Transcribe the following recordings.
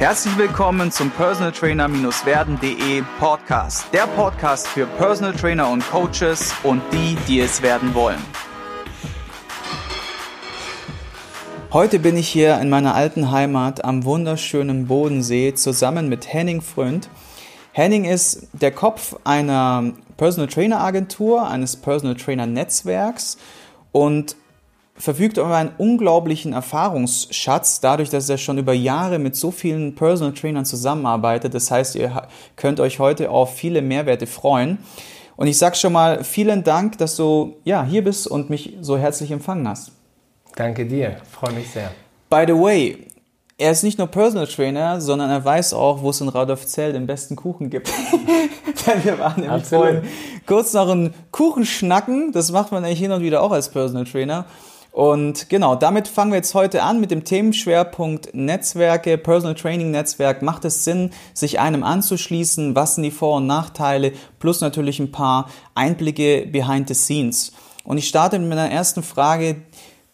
Herzlich willkommen zum Personal Trainer-werden.de Podcast. Der Podcast für Personal Trainer und Coaches und die, die es werden wollen. Heute bin ich hier in meiner alten Heimat am wunderschönen Bodensee zusammen mit Henning Frönd. Henning ist der Kopf einer Personal Trainer Agentur, eines Personal Trainer Netzwerks und verfügt über einen unglaublichen Erfahrungsschatz, dadurch, dass er schon über Jahre mit so vielen Personal Trainern zusammenarbeitet. Das heißt, ihr könnt euch heute auf viele Mehrwerte freuen. Und ich sage schon mal vielen Dank, dass du ja, hier bist und mich so herzlich empfangen hast. Danke dir, freue mich sehr. By the way, er ist nicht nur Personal Trainer, sondern er weiß auch, wo es in Radolfzell den besten Kuchen gibt. Denn wir waren nämlich vorhin kurz noch einen Kuchen schnacken. Das macht man eigentlich hin und wieder auch als Personal Trainer. Und genau, damit fangen wir jetzt heute an mit dem Themenschwerpunkt Netzwerke, Personal Training Netzwerk. Macht es Sinn, sich einem anzuschließen? Was sind die Vor- und Nachteile? Plus natürlich ein paar Einblicke behind the scenes. Und ich starte mit meiner ersten Frage,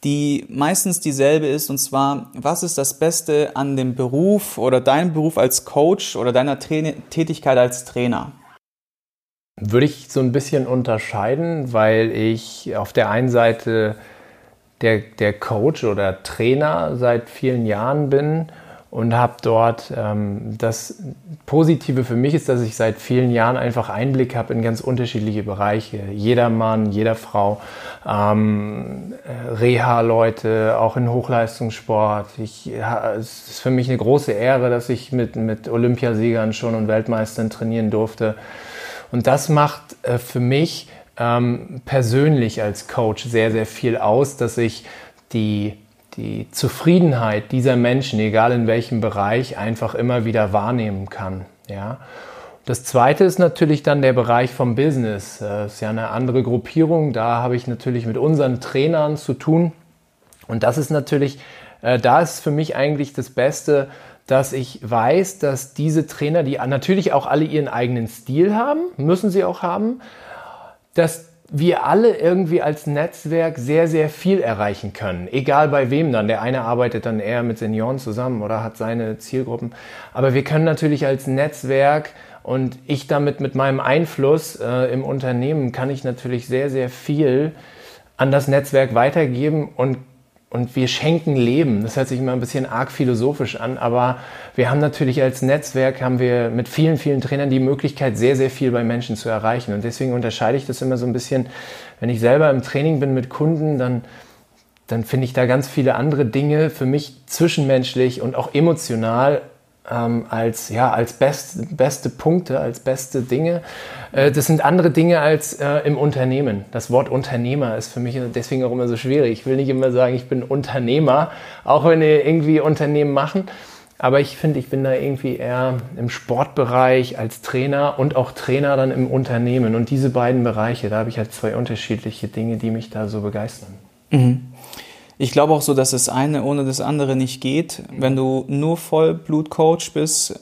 die meistens dieselbe ist, und zwar, was ist das Beste an dem Beruf oder deinem Beruf als Coach oder deiner Train Tätigkeit als Trainer? Würde ich so ein bisschen unterscheiden, weil ich auf der einen Seite der, der Coach oder Trainer seit vielen Jahren bin und habe dort ähm, das Positive für mich ist, dass ich seit vielen Jahren einfach Einblick habe in ganz unterschiedliche Bereiche. Jeder Mann, jeder Frau, ähm, Reha-Leute, auch in Hochleistungssport. Ich, es ist für mich eine große Ehre, dass ich mit, mit Olympiasiegern schon und Weltmeistern trainieren durfte. Und das macht äh, für mich ähm, persönlich als Coach sehr, sehr viel aus, dass ich die, die Zufriedenheit dieser Menschen, egal in welchem Bereich, einfach immer wieder wahrnehmen kann. Ja? Das zweite ist natürlich dann der Bereich vom Business. Das ist ja eine andere Gruppierung. Da habe ich natürlich mit unseren Trainern zu tun. Und das ist natürlich, äh, da ist für mich eigentlich das Beste, dass ich weiß, dass diese Trainer, die natürlich auch alle ihren eigenen Stil haben, müssen sie auch haben, dass wir alle irgendwie als Netzwerk sehr, sehr viel erreichen können. Egal bei wem dann. Der eine arbeitet dann eher mit Senioren zusammen oder hat seine Zielgruppen. Aber wir können natürlich als Netzwerk und ich damit mit meinem Einfluss äh, im Unternehmen kann ich natürlich sehr, sehr viel an das Netzwerk weitergeben und und wir schenken Leben. Das hört sich immer ein bisschen arg philosophisch an, aber wir haben natürlich als Netzwerk, haben wir mit vielen, vielen Trainern die Möglichkeit, sehr, sehr viel bei Menschen zu erreichen. Und deswegen unterscheide ich das immer so ein bisschen, wenn ich selber im Training bin mit Kunden, dann, dann finde ich da ganz viele andere Dinge für mich zwischenmenschlich und auch emotional ähm, als, ja, als best, beste Punkte, als beste Dinge. Äh, das sind andere Dinge als äh, im Unternehmen. Das Wort Unternehmer ist für mich deswegen auch immer so schwierig. Ich will nicht immer sagen, ich bin Unternehmer, auch wenn wir irgendwie Unternehmen machen. Aber ich finde, ich bin da irgendwie eher im Sportbereich als Trainer und auch Trainer dann im Unternehmen. Und diese beiden Bereiche, da habe ich halt zwei unterschiedliche Dinge, die mich da so begeistern. Mhm. Ich glaube auch so, dass das eine ohne das andere nicht geht. Wenn du nur Vollblutcoach bist,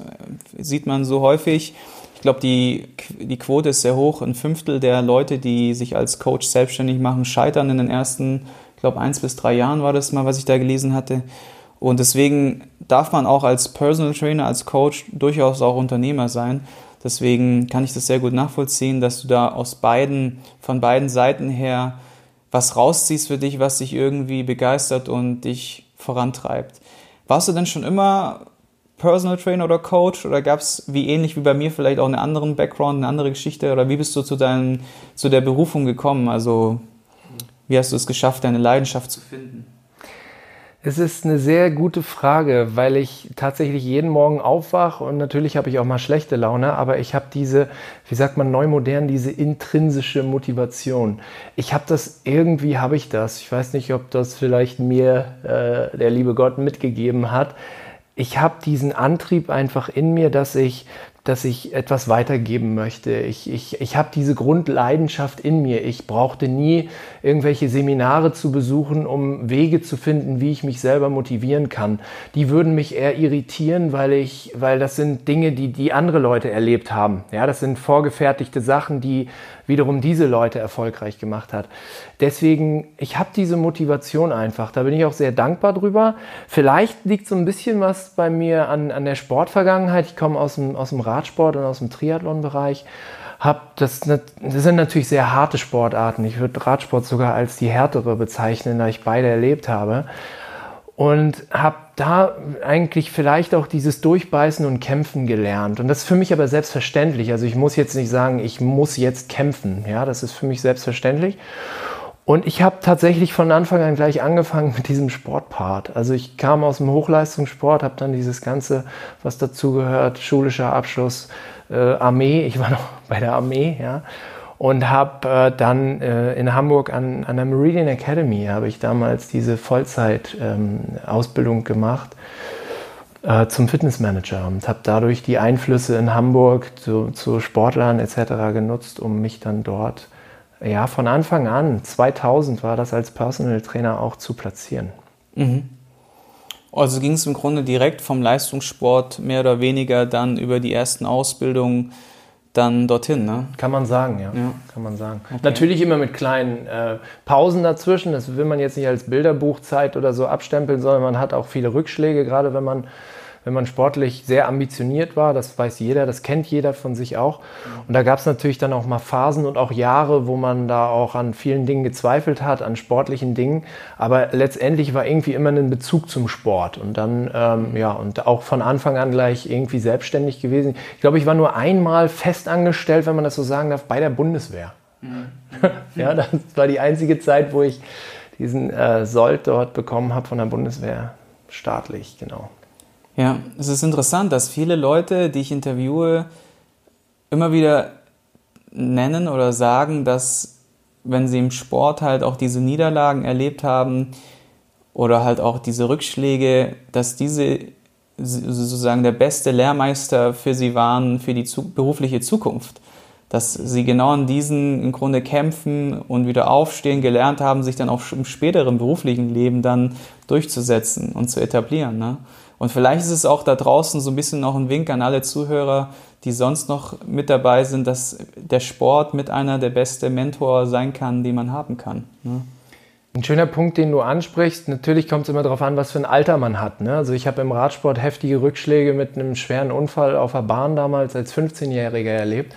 sieht man so häufig. Ich glaube, die, die Quote ist sehr hoch. Ein Fünftel der Leute, die sich als Coach selbstständig machen, scheitern in den ersten, ich glaube, eins bis drei Jahren war das mal, was ich da gelesen hatte. Und deswegen darf man auch als Personal Trainer, als Coach durchaus auch Unternehmer sein. Deswegen kann ich das sehr gut nachvollziehen, dass du da aus beiden, von beiden Seiten her was rausziehst für dich, was dich irgendwie begeistert und dich vorantreibt. Warst du denn schon immer Personal Trainer oder Coach oder gab es wie ähnlich wie bei mir vielleicht auch einen anderen Background, eine andere Geschichte oder wie bist du zu, dein, zu der Berufung gekommen? Also wie hast du es geschafft, deine Leidenschaft zu finden? Es ist eine sehr gute Frage, weil ich tatsächlich jeden Morgen aufwache und natürlich habe ich auch mal schlechte Laune, aber ich habe diese, wie sagt man neu modern, diese intrinsische Motivation. Ich habe das, irgendwie habe ich das. Ich weiß nicht, ob das vielleicht mir äh, der liebe Gott mitgegeben hat. Ich habe diesen Antrieb einfach in mir, dass ich dass ich etwas weitergeben möchte. Ich, ich, ich habe diese Grundleidenschaft in mir. Ich brauchte nie irgendwelche Seminare zu besuchen, um Wege zu finden, wie ich mich selber motivieren kann. Die würden mich eher irritieren, weil ich, weil das sind Dinge, die die andere Leute erlebt haben. Ja, das sind vorgefertigte Sachen, die wiederum diese Leute erfolgreich gemacht hat. Deswegen, ich habe diese Motivation einfach. Da bin ich auch sehr dankbar drüber. Vielleicht liegt so ein bisschen was bei mir an, an der Sportvergangenheit. Ich komme aus dem, aus dem Radsport und aus dem Triathlon-Bereich. das, das sind natürlich sehr harte Sportarten. Ich würde Radsport sogar als die härtere bezeichnen, da ich beide erlebt habe. Und habe da eigentlich vielleicht auch dieses Durchbeißen und Kämpfen gelernt. Und das ist für mich aber selbstverständlich. Also ich muss jetzt nicht sagen, ich muss jetzt kämpfen. Ja, das ist für mich selbstverständlich. Und ich habe tatsächlich von Anfang an gleich angefangen mit diesem Sportpart. Also ich kam aus dem Hochleistungssport, habe dann dieses ganze, was dazugehört, schulischer Abschluss, äh, Armee. Ich war noch bei der Armee, ja. Und habe äh, dann äh, in Hamburg an, an der Meridian Academy, habe ich damals diese Vollzeit-Ausbildung ähm, gemacht äh, zum Fitnessmanager und habe dadurch die Einflüsse in Hamburg zu, zu Sportlern etc. genutzt, um mich dann dort ja, von Anfang an, 2000 war das als Personal Trainer auch zu platzieren. Mhm. Also ging es im Grunde direkt vom Leistungssport mehr oder weniger dann über die ersten Ausbildungen dann dorthin, ne? Kann man sagen, ja. ja. Kann man sagen. Okay. Natürlich immer mit kleinen äh, Pausen dazwischen. Das will man jetzt nicht als Bilderbuchzeit oder so abstempeln, sondern man hat auch viele Rückschläge, gerade wenn man wenn man sportlich sehr ambitioniert war, das weiß jeder, das kennt jeder von sich auch. Und da gab es natürlich dann auch mal Phasen und auch Jahre, wo man da auch an vielen Dingen gezweifelt hat, an sportlichen Dingen. Aber letztendlich war irgendwie immer ein Bezug zum Sport und dann, ähm, ja, und auch von Anfang an gleich irgendwie selbstständig gewesen. Ich glaube, ich war nur einmal festangestellt, wenn man das so sagen darf, bei der Bundeswehr. Mhm. ja, das war die einzige Zeit, wo ich diesen äh, Sold dort bekommen habe von der Bundeswehr staatlich, genau. Ja, es ist interessant, dass viele Leute, die ich interviewe, immer wieder nennen oder sagen, dass wenn sie im Sport halt auch diese Niederlagen erlebt haben oder halt auch diese Rückschläge, dass diese sozusagen der beste Lehrmeister für sie waren für die berufliche Zukunft. Dass sie genau in diesen im Grunde kämpfen und wieder aufstehen gelernt haben, sich dann auch im späteren beruflichen Leben dann durchzusetzen und zu etablieren. Ne? Und vielleicht ist es auch da draußen so ein bisschen noch ein Wink an alle Zuhörer, die sonst noch mit dabei sind, dass der Sport mit einer der beste Mentor sein kann, den man haben kann. Ne? Ein schöner Punkt, den du ansprichst. Natürlich kommt es immer darauf an, was für ein Alter man hat. Ne? Also ich habe im Radsport heftige Rückschläge mit einem schweren Unfall auf der Bahn damals als 15-Jähriger erlebt.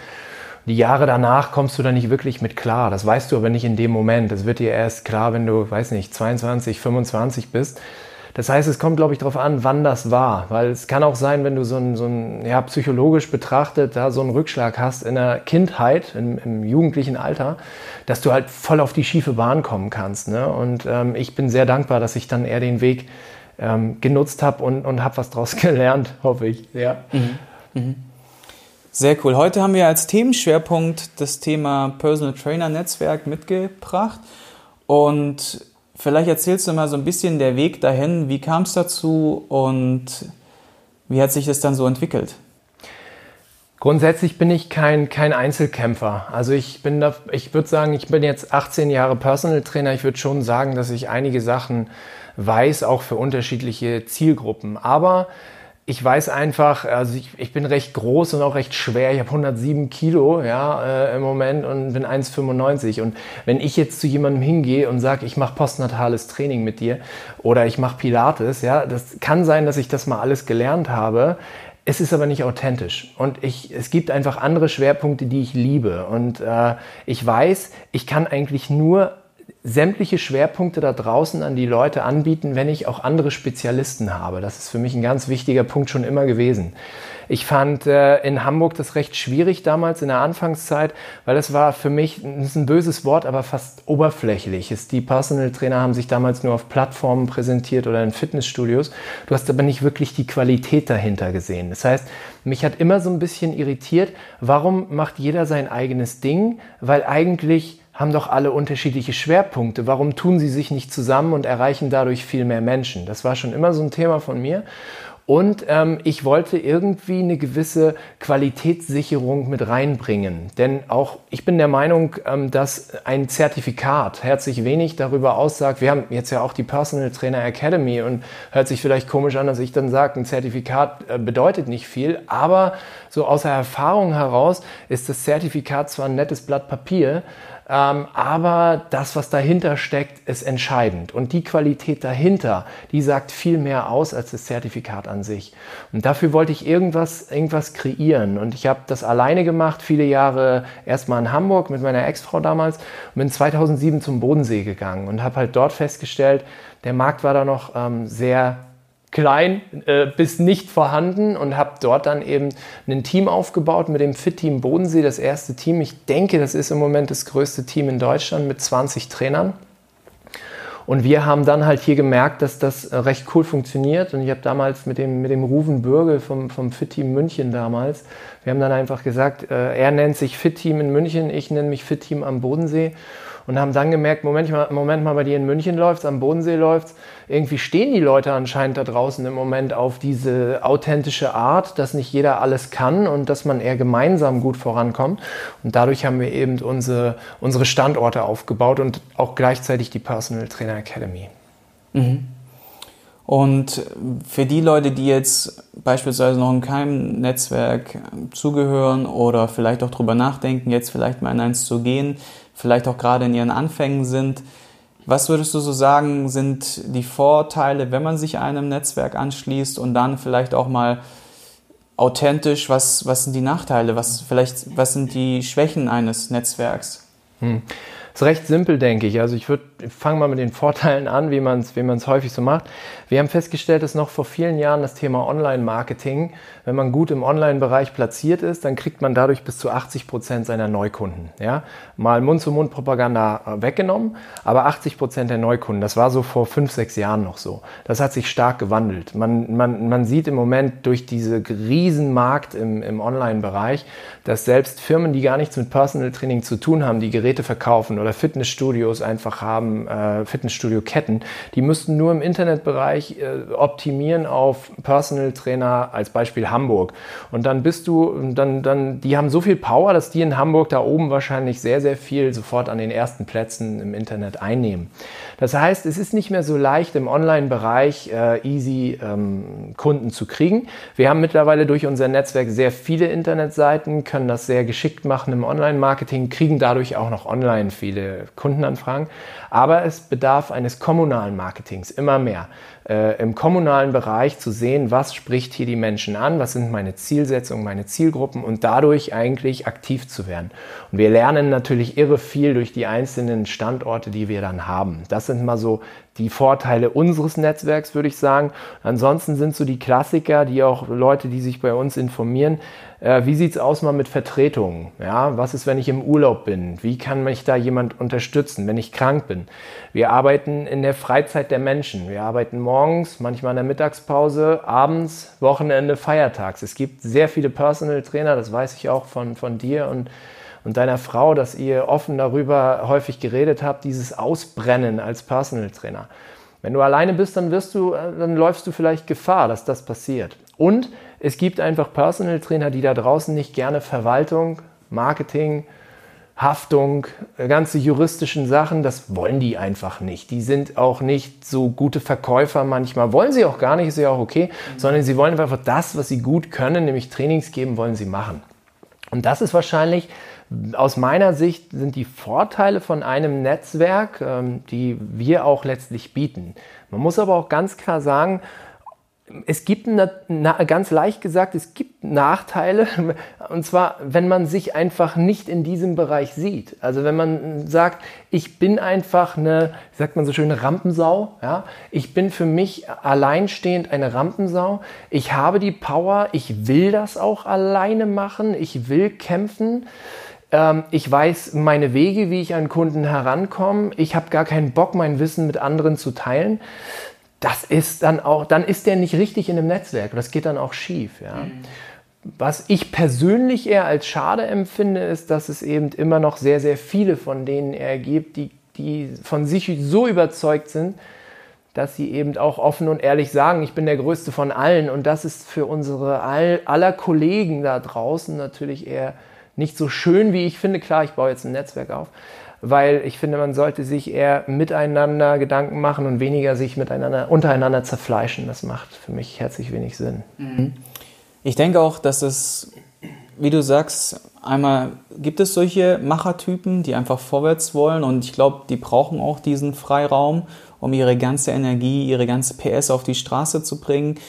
Die Jahre danach kommst du da nicht wirklich mit klar. Das weißt du aber nicht in dem Moment. Das wird dir erst klar, wenn du, weiß nicht, 22, 25 bist. Das heißt, es kommt, glaube ich, darauf an, wann das war. Weil es kann auch sein, wenn du so ein, so ein ja, psychologisch betrachtet da so einen Rückschlag hast in der Kindheit, im, im jugendlichen Alter, dass du halt voll auf die schiefe Bahn kommen kannst. Ne? Und ähm, ich bin sehr dankbar, dass ich dann eher den Weg ähm, genutzt habe und, und habe was daraus gelernt, hoffe ich. Ja. Mhm. Mhm. Sehr cool. Heute haben wir als Themenschwerpunkt das Thema Personal Trainer Netzwerk mitgebracht. Und Vielleicht erzählst du mal so ein bisschen der Weg dahin, wie kam es dazu und wie hat sich das dann so entwickelt? Grundsätzlich bin ich kein, kein Einzelkämpfer. Also ich bin da, ich würde sagen, ich bin jetzt 18 Jahre Personal Trainer. Ich würde schon sagen, dass ich einige Sachen weiß, auch für unterschiedliche Zielgruppen. Aber ich weiß einfach, also ich, ich bin recht groß und auch recht schwer. Ich habe 107 Kilo ja, äh, im Moment und bin 1,95. Und wenn ich jetzt zu jemandem hingehe und sage, ich mache postnatales Training mit dir oder ich mache Pilates, ja, das kann sein, dass ich das mal alles gelernt habe. Es ist aber nicht authentisch. Und ich, es gibt einfach andere Schwerpunkte, die ich liebe. Und äh, ich weiß, ich kann eigentlich nur sämtliche Schwerpunkte da draußen an die Leute anbieten, wenn ich auch andere Spezialisten habe. Das ist für mich ein ganz wichtiger Punkt schon immer gewesen. Ich fand äh, in Hamburg das recht schwierig damals in der Anfangszeit, weil das war für mich, das ist ein böses Wort, aber fast oberflächlich. Die Personal Trainer haben sich damals nur auf Plattformen präsentiert oder in Fitnessstudios. Du hast aber nicht wirklich die Qualität dahinter gesehen. Das heißt, mich hat immer so ein bisschen irritiert, warum macht jeder sein eigenes Ding? Weil eigentlich haben doch alle unterschiedliche Schwerpunkte. Warum tun sie sich nicht zusammen und erreichen dadurch viel mehr Menschen? Das war schon immer so ein Thema von mir. Und ähm, ich wollte irgendwie eine gewisse Qualitätssicherung mit reinbringen. Denn auch ich bin der Meinung, ähm, dass ein Zertifikat herzlich wenig darüber aussagt. Wir haben jetzt ja auch die Personal Trainer Academy und hört sich vielleicht komisch an, dass ich dann sage, ein Zertifikat äh, bedeutet nicht viel. Aber so aus der Erfahrung heraus ist das Zertifikat zwar ein nettes Blatt Papier, aber das, was dahinter steckt, ist entscheidend. Und die Qualität dahinter, die sagt viel mehr aus als das Zertifikat an sich. Und dafür wollte ich irgendwas, irgendwas kreieren. Und ich habe das alleine gemacht, viele Jahre erstmal in Hamburg mit meiner Ex-Frau damals und bin 2007 zum Bodensee gegangen und habe halt dort festgestellt, der Markt war da noch ähm, sehr klein äh, bis nicht vorhanden und habe dort dann eben ein Team aufgebaut mit dem Fit-Team Bodensee, das erste Team. Ich denke, das ist im Moment das größte Team in Deutschland mit 20 Trainern. Und wir haben dann halt hier gemerkt, dass das äh, recht cool funktioniert. Und ich habe damals mit dem, mit dem Ruven Bürgel vom, vom Fit-Team München damals, wir haben dann einfach gesagt, äh, er nennt sich Fit-Team in München, ich nenne mich Fit-Team am Bodensee und haben dann gemerkt, Moment mal, Moment mal, bei dir in München läuft am Bodensee läuft irgendwie stehen die Leute anscheinend da draußen im Moment auf diese authentische Art, dass nicht jeder alles kann und dass man eher gemeinsam gut vorankommt. Und dadurch haben wir eben unsere, unsere Standorte aufgebaut und auch gleichzeitig die Personal Trainer Academy. Mhm. Und für die Leute, die jetzt beispielsweise noch in keinem Netzwerk zugehören oder vielleicht auch darüber nachdenken, jetzt vielleicht mal in eins zu gehen, vielleicht auch gerade in ihren Anfängen sind. Was würdest du so sagen, sind die Vorteile, wenn man sich einem Netzwerk anschließt und dann vielleicht auch mal authentisch, was, was sind die Nachteile, was, vielleicht, was sind die Schwächen eines Netzwerks? Hm ist recht simpel, denke ich. Also ich würde fange mal mit den Vorteilen an, wie man es wie häufig so macht. Wir haben festgestellt, dass noch vor vielen Jahren das Thema Online-Marketing, wenn man gut im Online-Bereich platziert ist, dann kriegt man dadurch bis zu 80 Prozent seiner Neukunden. Ja? Mal Mund-zu-Mund-Propaganda äh, weggenommen, aber 80 Prozent der Neukunden, das war so vor fünf, sechs Jahren noch so. Das hat sich stark gewandelt. Man, man, man sieht im Moment durch diese riesen Markt im, im Online-Bereich, dass selbst Firmen, die gar nichts mit Personal Training zu tun haben, die Geräte verkaufen oder Fitnessstudios einfach haben, äh, Fitnessstudio-Ketten, die müssten nur im Internetbereich äh, optimieren auf Personal Trainer, als Beispiel Hamburg. Und dann bist du, dann, dann, die haben so viel Power, dass die in Hamburg da oben wahrscheinlich sehr, sehr viel sofort an den ersten Plätzen im Internet einnehmen. Das heißt, es ist nicht mehr so leicht im Online-Bereich äh, easy ähm, Kunden zu kriegen. Wir haben mittlerweile durch unser Netzwerk sehr viele Internetseiten, können das sehr geschickt machen im Online-Marketing, kriegen dadurch auch noch online viele Kundenanfragen. Aber es bedarf eines kommunalen Marketings immer mehr äh, im kommunalen Bereich zu sehen, was spricht hier die Menschen an, was sind meine Zielsetzungen, meine Zielgruppen und dadurch eigentlich aktiv zu werden. Und wir lernen natürlich irre viel durch die einzelnen Standorte, die wir dann haben. Das sind mal so die Vorteile unseres Netzwerks, würde ich sagen. Ansonsten sind so die Klassiker, die auch Leute, die sich bei uns informieren, äh, wie sieht's aus mal mit Vertretungen? Ja, was ist, wenn ich im Urlaub bin? Wie kann mich da jemand unterstützen, wenn ich krank bin? Wir arbeiten in der Freizeit der Menschen. Wir arbeiten morgens, manchmal in der Mittagspause, abends, Wochenende, feiertags. Es gibt sehr viele Personal Trainer, das weiß ich auch von, von dir und und deiner Frau, dass ihr offen darüber häufig geredet habt, dieses Ausbrennen als Personal Trainer. Wenn du alleine bist, dann wirst du, äh, dann läufst du vielleicht Gefahr, dass das passiert. Und es gibt einfach Personal Trainer, die da draußen nicht gerne Verwaltung, Marketing, Haftung, äh, ganze juristischen Sachen, das wollen die einfach nicht. Die sind auch nicht so gute Verkäufer manchmal, wollen sie auch gar nicht, ist ja auch okay, mhm. sondern sie wollen einfach das, was sie gut können, nämlich Trainings geben, wollen sie machen. Und das ist wahrscheinlich aus meiner Sicht sind die Vorteile von einem Netzwerk, ähm, die wir auch letztlich bieten. Man muss aber auch ganz klar sagen, es gibt eine, ganz leicht gesagt, es gibt Nachteile. Und zwar, wenn man sich einfach nicht in diesem Bereich sieht. Also wenn man sagt, ich bin einfach eine, sagt man so schön, Rampensau. Ja? Ich bin für mich alleinstehend eine Rampensau. Ich habe die Power. Ich will das auch alleine machen. Ich will kämpfen. Ähm, ich weiß meine Wege, wie ich an Kunden herankomme. Ich habe gar keinen Bock, mein Wissen mit anderen zu teilen. Das ist dann auch, dann ist der nicht richtig in einem Netzwerk. Das geht dann auch schief. Ja. Mhm. Was ich persönlich eher als schade empfinde, ist, dass es eben immer noch sehr, sehr viele von denen er gibt, die, die von sich so überzeugt sind, dass sie eben auch offen und ehrlich sagen, ich bin der Größte von allen. Und das ist für unsere all, aller Kollegen da draußen natürlich eher nicht so schön, wie ich finde. Klar, ich baue jetzt ein Netzwerk auf, weil ich finde, man sollte sich eher miteinander Gedanken machen und weniger sich miteinander, untereinander zerfleischen. Das macht für mich herzlich wenig Sinn. Mhm. Ich denke auch, dass es, wie du sagst, einmal gibt es solche Machertypen, die einfach vorwärts wollen und ich glaube, die brauchen auch diesen Freiraum um ihre ganze Energie, ihre ganze PS auf die Straße zu bringen.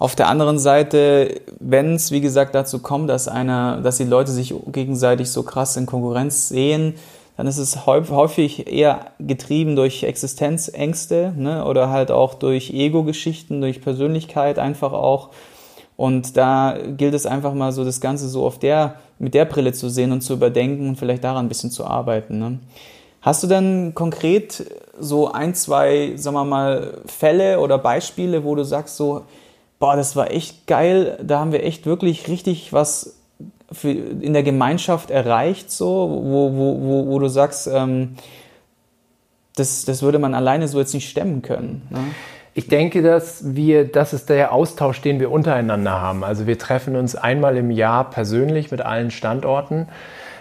Auf der anderen Seite, wenn es, wie gesagt, dazu kommt, dass einer, dass die Leute sich gegenseitig so krass in Konkurrenz sehen, dann ist es häufig eher getrieben durch Existenzängste ne? oder halt auch durch Ego-Geschichten, durch Persönlichkeit einfach auch. Und da gilt es einfach mal so, das Ganze so auf der, mit der Brille zu sehen und zu überdenken und vielleicht daran ein bisschen zu arbeiten. Ne? Hast du denn konkret so ein, zwei, sagen wir mal, Fälle oder Beispiele, wo du sagst so, boah, das war echt geil, da haben wir echt wirklich richtig was für, in der Gemeinschaft erreicht, so, wo, wo, wo, wo du sagst, ähm, das, das würde man alleine so jetzt nicht stemmen können. Ne? Ich denke, dass wir, das ist der Austausch, den wir untereinander haben. Also wir treffen uns einmal im Jahr persönlich mit allen Standorten.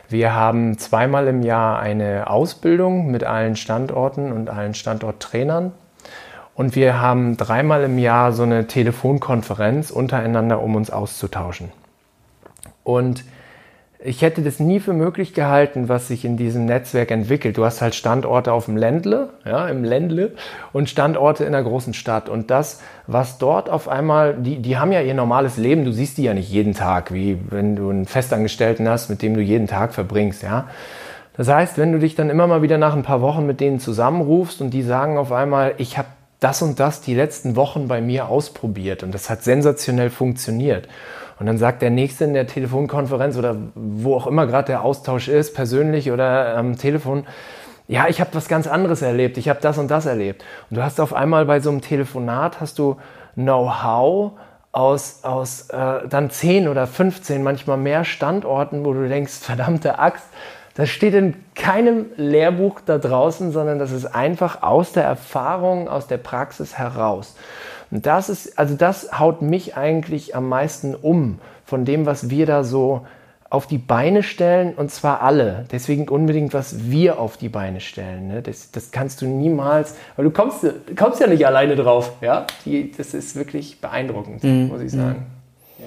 Wir haben zweimal im Jahr eine Ausbildung mit allen Standorten und allen Standorttrainern. Und wir haben dreimal im Jahr so eine Telefonkonferenz untereinander, um uns auszutauschen. Und ich hätte das nie für möglich gehalten, was sich in diesem Netzwerk entwickelt. Du hast halt Standorte auf dem Ländle, ja, im Ländle und Standorte in der großen Stadt. Und das, was dort auf einmal, die, die haben ja ihr normales Leben. Du siehst die ja nicht jeden Tag, wie wenn du einen Festangestellten hast, mit dem du jeden Tag verbringst, ja. Das heißt, wenn du dich dann immer mal wieder nach ein paar Wochen mit denen zusammenrufst und die sagen auf einmal, ich habe das und das die letzten Wochen bei mir ausprobiert und das hat sensationell funktioniert. Und dann sagt der Nächste in der Telefonkonferenz oder wo auch immer gerade der Austausch ist, persönlich oder am Telefon, ja, ich habe was ganz anderes erlebt, ich habe das und das erlebt. Und du hast auf einmal bei so einem Telefonat, hast du Know-how aus, aus äh, dann 10 oder 15, manchmal mehr Standorten, wo du denkst, verdammte Axt, das steht in keinem Lehrbuch da draußen, sondern das ist einfach aus der Erfahrung, aus der Praxis heraus. Und das ist, also das haut mich eigentlich am meisten um von dem, was wir da so auf die Beine stellen und zwar alle. Deswegen unbedingt, was wir auf die Beine stellen. Ne? Das, das kannst du niemals, weil du kommst, kommst ja nicht alleine drauf. Ja? Die, das ist wirklich beeindruckend, mhm. muss ich sagen. Ja.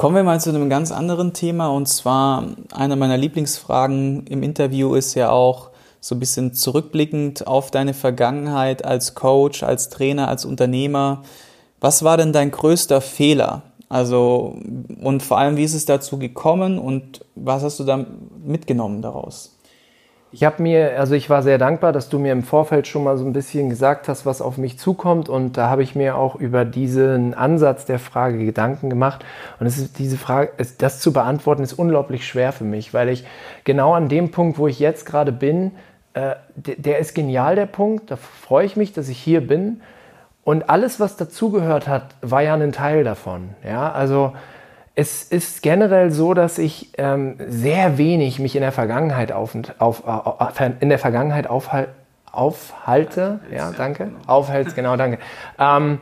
Kommen wir mal zu einem ganz anderen Thema und zwar eine meiner Lieblingsfragen im Interview ist ja auch, so ein bisschen zurückblickend auf deine Vergangenheit als Coach, als Trainer, als Unternehmer. Was war denn dein größter Fehler? Also, und vor allem, wie ist es dazu gekommen und was hast du dann mitgenommen daraus? Ich habe mir, also ich war sehr dankbar, dass du mir im Vorfeld schon mal so ein bisschen gesagt hast, was auf mich zukommt. Und da habe ich mir auch über diesen Ansatz der Frage Gedanken gemacht. Und es ist diese Frage, das zu beantworten, ist unglaublich schwer für mich, weil ich genau an dem Punkt, wo ich jetzt gerade bin, äh, der, der ist genial, der Punkt. Da freue ich mich, dass ich hier bin. Und alles, was dazugehört hat, war ja ein Teil davon. Ja, also es ist generell so, dass ich ähm, sehr wenig mich in der Vergangenheit auf, auf, auf in der Vergangenheit aufhal, aufhalte. Ja, danke. Aufhältst, genau, danke. Ähm,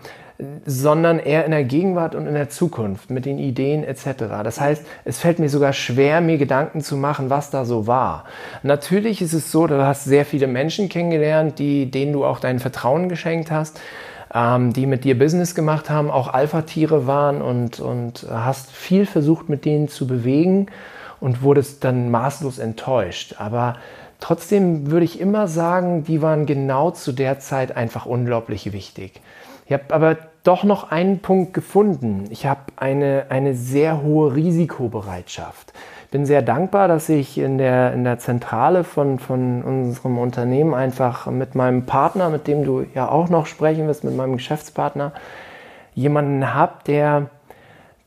sondern eher in der Gegenwart und in der Zukunft mit den Ideen etc. Das heißt, es fällt mir sogar schwer, mir Gedanken zu machen, was da so war. Natürlich ist es so, du hast sehr viele Menschen kennengelernt, die, denen du auch dein Vertrauen geschenkt hast, ähm, die mit dir Business gemacht haben, auch Alpha-Tiere waren und, und hast viel versucht, mit denen zu bewegen und wurdest dann maßlos enttäuscht. Aber trotzdem würde ich immer sagen, die waren genau zu der Zeit einfach unglaublich wichtig. Ich habe aber doch noch einen Punkt gefunden. Ich habe eine, eine sehr hohe Risikobereitschaft. Bin sehr dankbar, dass ich in der, in der Zentrale von, von unserem Unternehmen einfach mit meinem Partner, mit dem du ja auch noch sprechen wirst, mit meinem Geschäftspartner, jemanden habe, der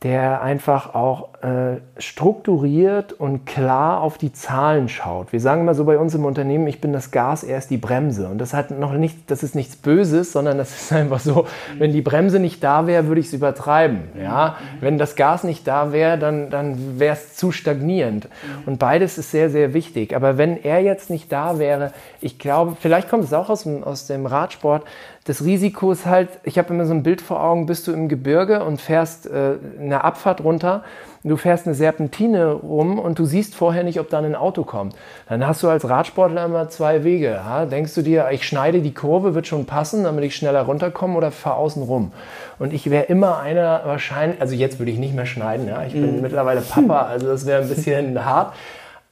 der einfach auch äh, strukturiert und klar auf die Zahlen schaut. Wir sagen immer so bei uns im Unternehmen, ich bin das Gas, er ist die Bremse. Und das hat noch nicht, das ist nichts Böses, sondern das ist einfach so, wenn die Bremse nicht da wäre, würde ich es übertreiben. Ja? Wenn das Gas nicht da wäre, dann, dann wäre es zu stagnierend. Und beides ist sehr, sehr wichtig. Aber wenn er jetzt nicht da wäre, ich glaube, vielleicht kommt es auch aus dem, aus dem Radsport, das Risiko ist halt, ich habe immer so ein Bild vor Augen, bist du im Gebirge und fährst äh, eine Abfahrt runter, du fährst eine Serpentine rum und du siehst vorher nicht, ob da ein Auto kommt. Dann hast du als Radsportler immer zwei Wege. Ja? Denkst du dir, ich schneide die Kurve, wird schon passen, damit ich schneller runterkomme oder fahre außen rum. Und ich wäre immer einer wahrscheinlich, also jetzt würde ich nicht mehr schneiden, ja? ich bin mhm. mittlerweile Papa, also das wäre ein bisschen hart.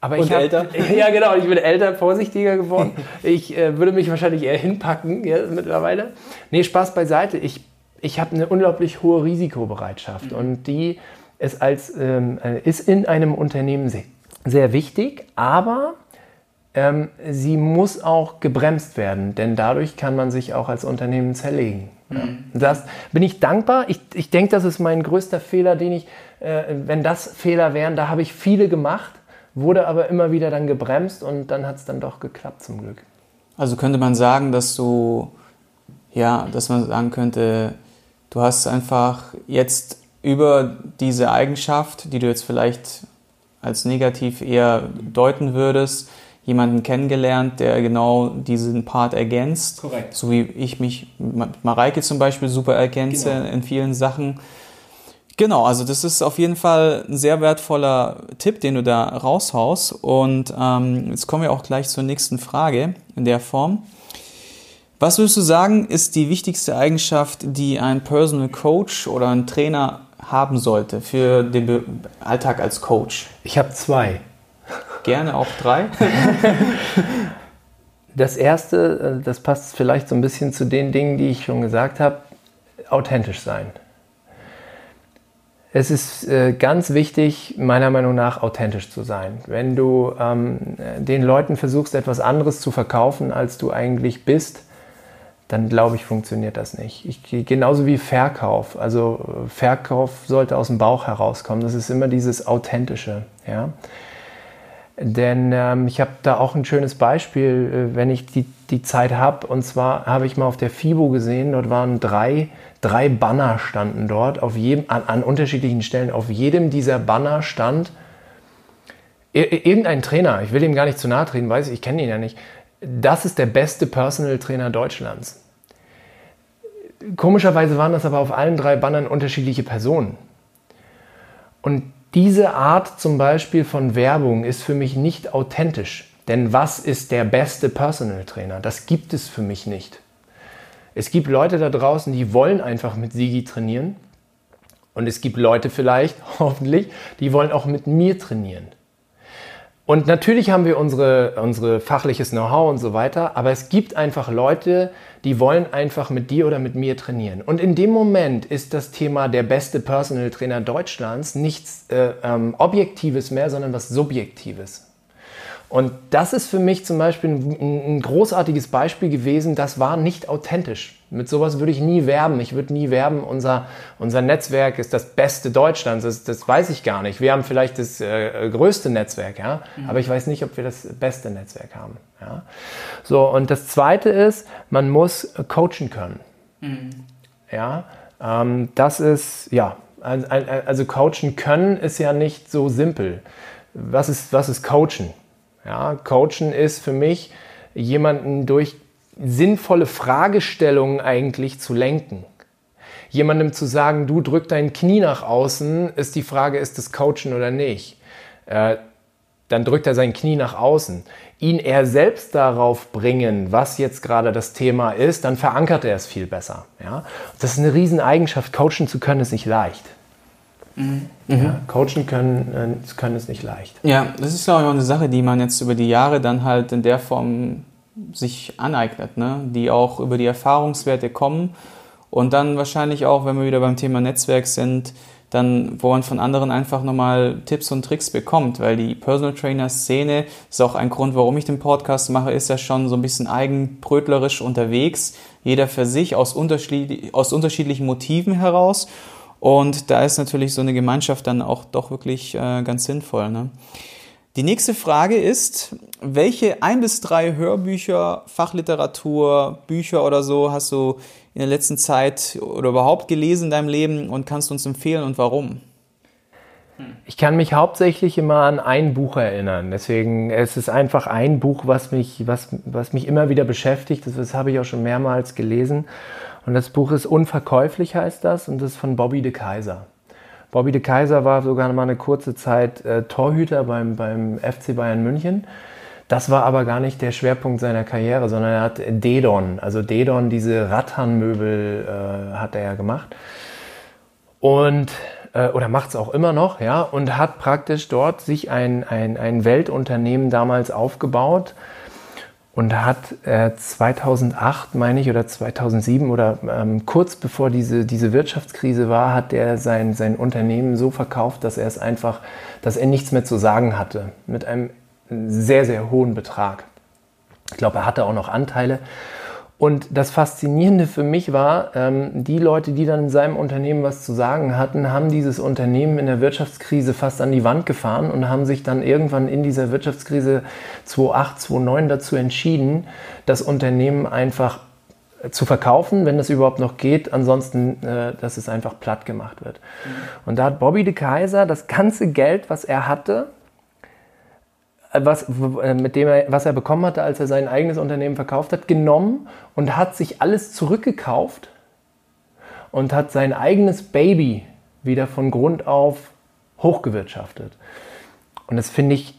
Aber und ich hab, älter? Ja, genau. Ich bin älter, vorsichtiger geworden. Ich äh, würde mich wahrscheinlich eher hinpacken ja, mittlerweile. Nee, Spaß beiseite. Ich, ich habe eine unglaublich hohe Risikobereitschaft. Mhm. Und die ist, als, ähm, äh, ist in einem Unternehmen sehr, sehr wichtig. Aber ähm, sie muss auch gebremst werden. Denn dadurch kann man sich auch als Unternehmen zerlegen. Ja. Mhm. Das bin ich dankbar. Ich, ich denke, das ist mein größter Fehler, den ich, äh, wenn das Fehler wären, da habe ich viele gemacht wurde aber immer wieder dann gebremst und dann hat es dann doch geklappt zum Glück. Also könnte man sagen, dass du, ja, dass man sagen könnte, du hast einfach jetzt über diese Eigenschaft, die du jetzt vielleicht als negativ eher deuten würdest, jemanden kennengelernt, der genau diesen Part ergänzt. Korrekt. So wie ich mich mit Mareike zum Beispiel super ergänze genau. in vielen Sachen. Genau, also das ist auf jeden Fall ein sehr wertvoller Tipp, den du da raushaust. Und ähm, jetzt kommen wir auch gleich zur nächsten Frage in der Form. Was würdest du sagen, ist die wichtigste Eigenschaft, die ein Personal Coach oder ein Trainer haben sollte für den Be Alltag als Coach? Ich habe zwei. Gerne auch drei. das erste, äh, das passt vielleicht so ein bisschen zu den Dingen, die ich schon gesagt habe, authentisch sein. Es ist äh, ganz wichtig, meiner Meinung nach, authentisch zu sein. Wenn du ähm, den Leuten versuchst, etwas anderes zu verkaufen, als du eigentlich bist, dann glaube ich, funktioniert das nicht. Ich, genauso wie Verkauf. Also Verkauf sollte aus dem Bauch herauskommen. Das ist immer dieses Authentische. Ja? Denn ähm, ich habe da auch ein schönes Beispiel, äh, wenn ich die, die Zeit habe. Und zwar habe ich mal auf der FIBO gesehen, dort waren drei drei Banner standen dort auf jedem, an, an unterschiedlichen Stellen. Auf jedem dieser Banner stand irgendein Trainer, ich will ihm gar nicht zu nahe treten, weiß ich, ich kenne ihn ja nicht. Das ist der beste Personal Trainer Deutschlands. Komischerweise waren das aber auf allen drei Bannern unterschiedliche Personen. Und diese Art zum Beispiel von Werbung ist für mich nicht authentisch. Denn was ist der beste Personal Trainer? Das gibt es für mich nicht. Es gibt Leute da draußen, die wollen einfach mit Sigi trainieren. Und es gibt Leute vielleicht, hoffentlich, die wollen auch mit mir trainieren. Und natürlich haben wir unsere, unsere fachliches Know-how und so weiter, aber es gibt einfach Leute, die wollen einfach mit dir oder mit mir trainieren. Und in dem Moment ist das Thema der beste Personal Trainer Deutschlands nichts äh, ähm, Objektives mehr, sondern was Subjektives. Und das ist für mich zum Beispiel ein, ein, großartiges Beispiel gewesen, das war nicht authentisch. Mit sowas würde ich nie werben. Ich würde nie werben, unser, unser Netzwerk ist das beste Deutschlands. Das, das weiß ich gar nicht. Wir haben vielleicht das äh, größte Netzwerk, ja? Mhm. aber ich weiß nicht, ob wir das beste Netzwerk haben. Ja? So, und das Zweite ist, man muss coachen können. Mhm. Ja, ähm, das ist, ja, also coachen können ist ja nicht so simpel. Was ist, was ist coachen? Ja, Coachen ist für mich, jemanden durch sinnvolle Fragestellungen eigentlich zu lenken. Jemandem zu sagen, du drück dein Knie nach außen, ist die Frage, ist das Coachen oder nicht? Äh, dann drückt er sein Knie nach außen. Ihn er selbst darauf bringen, was jetzt gerade das Thema ist, dann verankert er es viel besser. Ja? Das ist eine Rieseneigenschaft. Coachen zu können ist nicht leicht. Mhm. Ja, coachen können, äh, können ist nicht leicht. Ja, das ist glaube ich auch eine Sache, die man jetzt über die Jahre dann halt in der Form sich aneignet, ne? die auch über die Erfahrungswerte kommen und dann wahrscheinlich auch, wenn wir wieder beim Thema Netzwerk sind, dann, wo man von anderen einfach nochmal Tipps und Tricks bekommt, weil die Personal Trainer Szene ist auch ein Grund, warum ich den Podcast mache, ist ja schon so ein bisschen eigenbrötlerisch unterwegs, jeder für sich aus, unterschiedlich, aus unterschiedlichen Motiven heraus und da ist natürlich so eine Gemeinschaft dann auch doch wirklich äh, ganz sinnvoll. Ne? Die nächste Frage ist, welche ein bis drei Hörbücher, Fachliteratur, Bücher oder so hast du in der letzten Zeit oder überhaupt gelesen in deinem Leben und kannst uns empfehlen und warum? Ich kann mich hauptsächlich immer an ein Buch erinnern. Deswegen, es ist einfach ein Buch, was mich, was, was mich immer wieder beschäftigt. Das, das habe ich auch schon mehrmals gelesen. Und das Buch ist Unverkäuflich, heißt das. Und das ist von Bobby de Kaiser. Bobby de Kaiser war sogar mal eine kurze Zeit äh, Torhüter beim, beim FC Bayern München. Das war aber gar nicht der Schwerpunkt seiner Karriere, sondern er hat Dedon, also Dedon, diese Rattanmöbel äh, hat er ja gemacht. Und äh, oder macht es auch immer noch, ja, und hat praktisch dort sich ein, ein, ein Weltunternehmen damals aufgebaut und hat äh, 2008, meine ich, oder 2007 oder ähm, kurz bevor diese, diese Wirtschaftskrise war, hat er sein, sein Unternehmen so verkauft, dass er es einfach, dass er nichts mehr zu sagen hatte, mit einem sehr, sehr hohen Betrag. Ich glaube, er hatte auch noch Anteile. Und das Faszinierende für mich war, ähm, die Leute, die dann in seinem Unternehmen was zu sagen hatten, haben dieses Unternehmen in der Wirtschaftskrise fast an die Wand gefahren und haben sich dann irgendwann in dieser Wirtschaftskrise 2008, 2009 dazu entschieden, das Unternehmen einfach zu verkaufen, wenn das überhaupt noch geht. Ansonsten, äh, dass es einfach platt gemacht wird. Mhm. Und da hat Bobby de Kaiser das ganze Geld, was er hatte, was, äh, mit dem er, was er bekommen hatte, als er sein eigenes Unternehmen verkauft hat, genommen und hat sich alles zurückgekauft und hat sein eigenes Baby wieder von Grund auf hochgewirtschaftet. Und das finde ich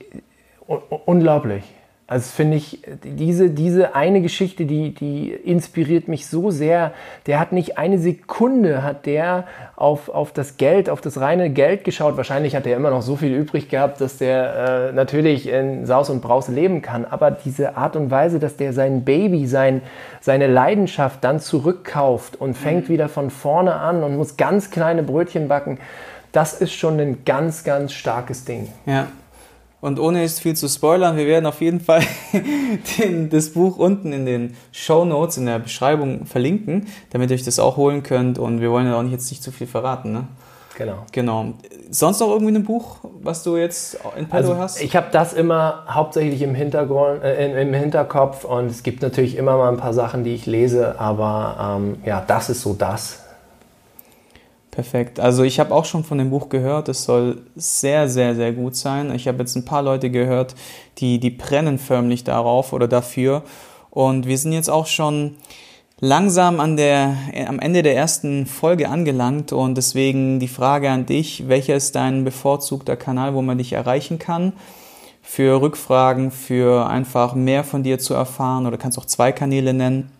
unglaublich. Also finde ich, diese, diese eine Geschichte, die, die inspiriert mich so sehr. Der hat nicht eine Sekunde, hat der auf, auf das Geld, auf das reine Geld geschaut. Wahrscheinlich hat er immer noch so viel übrig gehabt, dass der äh, natürlich in Saus und Braus leben kann. Aber diese Art und Weise, dass der sein Baby, sein, seine Leidenschaft dann zurückkauft und fängt mhm. wieder von vorne an und muss ganz kleine Brötchen backen, das ist schon ein ganz, ganz starkes Ding. Ja, und ohne jetzt viel zu spoilern, wir werden auf jeden Fall den, das Buch unten in den Show Notes, in der Beschreibung verlinken, damit ihr euch das auch holen könnt. Und wir wollen ja auch nicht jetzt nicht zu viel verraten. Ne? Genau. Genau. Sonst noch irgendwie ein Buch, was du jetzt in Pedo also, hast? Ich habe das immer hauptsächlich im, Hintergrund, äh, im Hinterkopf und es gibt natürlich immer mal ein paar Sachen, die ich lese, aber ähm, ja, das ist so das. Perfekt. Also ich habe auch schon von dem Buch gehört, es soll sehr, sehr, sehr gut sein. Ich habe jetzt ein paar Leute gehört, die, die brennen förmlich darauf oder dafür. Und wir sind jetzt auch schon langsam an der, am Ende der ersten Folge angelangt und deswegen die Frage an dich, welcher ist dein bevorzugter Kanal, wo man dich erreichen kann? Für Rückfragen, für einfach mehr von dir zu erfahren oder kannst auch zwei Kanäle nennen?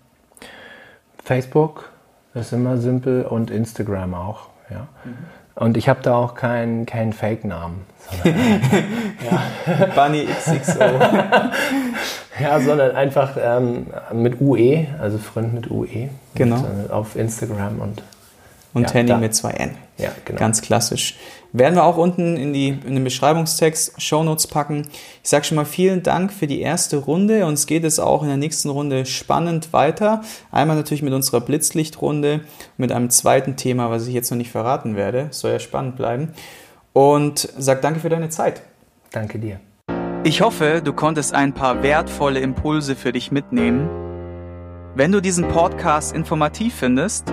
Facebook, ist immer simpel und Instagram auch. Ja. Mhm. Und ich habe da auch keinen kein Fake-Namen. ja. Bunny XXO. ja, sondern einfach ähm, mit UE, also Freund mit UE. Genau. Und, äh, auf Instagram und. Und ja, Tandy mit zwei N. Ja, genau. Ganz klassisch. Werden wir auch unten in, die, in den Beschreibungstext Shownotes packen. Ich sage schon mal vielen Dank für die erste Runde. Uns geht es auch in der nächsten Runde spannend weiter. Einmal natürlich mit unserer Blitzlichtrunde, mit einem zweiten Thema, was ich jetzt noch nicht verraten werde. soll ja spannend bleiben. Und sag danke für deine Zeit. Danke dir. Ich hoffe, du konntest ein paar wertvolle Impulse für dich mitnehmen. Wenn du diesen Podcast informativ findest,